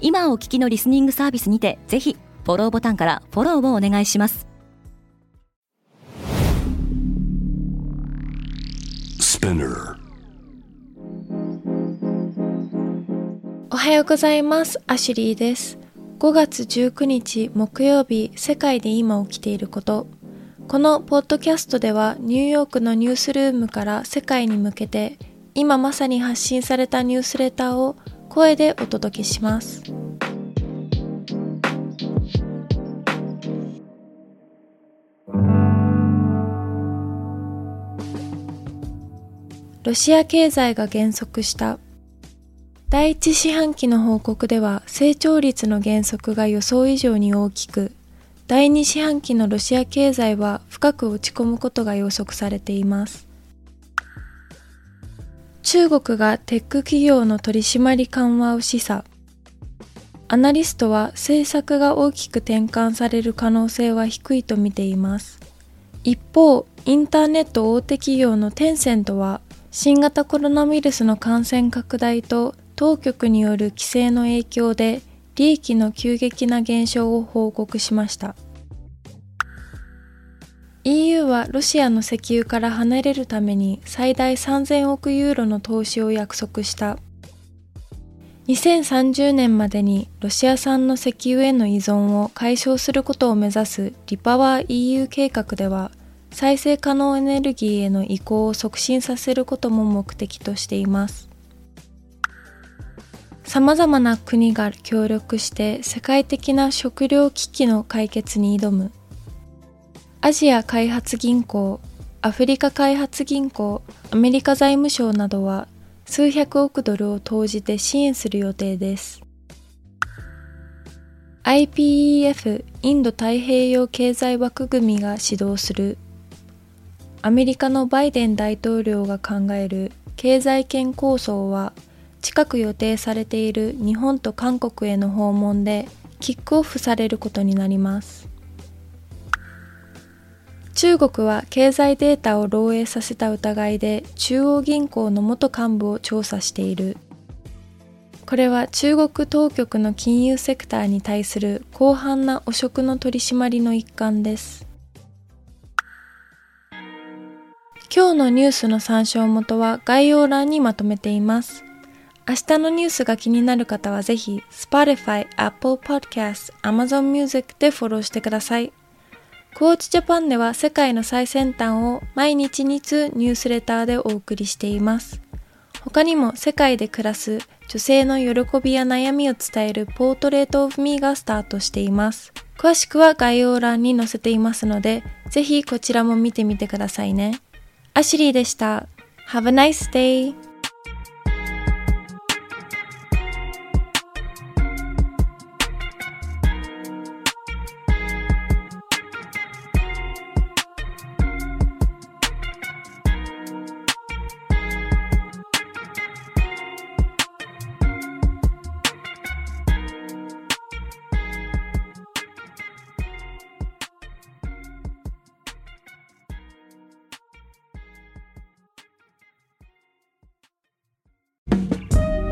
今お聞きのリスニングサービスにてぜひフォローボタンからフォローをお願いしますおはようございます。アシュリーです。5月19日木曜日、世界で今起きていること。このポッドキャストではニューヨークのニュースルームから世界に向けて今まさに発信されたニュースレターを声でお届けします。ロシア経済が減速した第一四半期の報告では成長率の減速が予想以上に大きく第二四半期のロシア経済は深く落ち込むことが予測されています中国がテック企業の取締り緩和を示唆アナリストは政策が大きく転換される可能性は低いと見ています。一方インターネット大手企業のテンセントは新型コロナウイルスの感染拡大と当局による規制の影響で利益の急激な減少を報告しました。EU はロシアの石油から離れるために最大3000億ユーロの投資を約束した2030年までにロシア産の石油への依存を解消することを目指すリパワー EU 計画では再生可能エネルギーへの移行を促進させることも目的としています。様々な国が協力して世界的な食糧危機の解決に挑む。アジア開発銀行、アフリカ開発銀行、アメリカ財務省などは数百億ドルを投じて支援する予定です。IPEF インド太平洋経済枠組みが指導するアメリカのバイデン大統領が考える経済圏構想は近く予定されている日本と韓国への訪問でキックオフされることになります中国は経済データを漏洩させた疑いで中央銀行の元幹部を調査しているこれは中国当局の金融セクターに対する広範な汚職の取り締まりの一環です今日のニュースの参照元は概要欄にまとめています。明日のニュースが気になる方はぜひ Spotify、Apple Podcast、Amazon Music でフォローしてください。クォーチジャパンでは世界の最先端を毎日2通ニュースレターでお送りしています。他にも世界で暮らす女性の喜びや悩みを伝えるポートレートオフミーがスタートしています。詳しくは概要欄に載せていますので、ぜひこちらも見てみてくださいね。アシュリーでした。Have a nice day!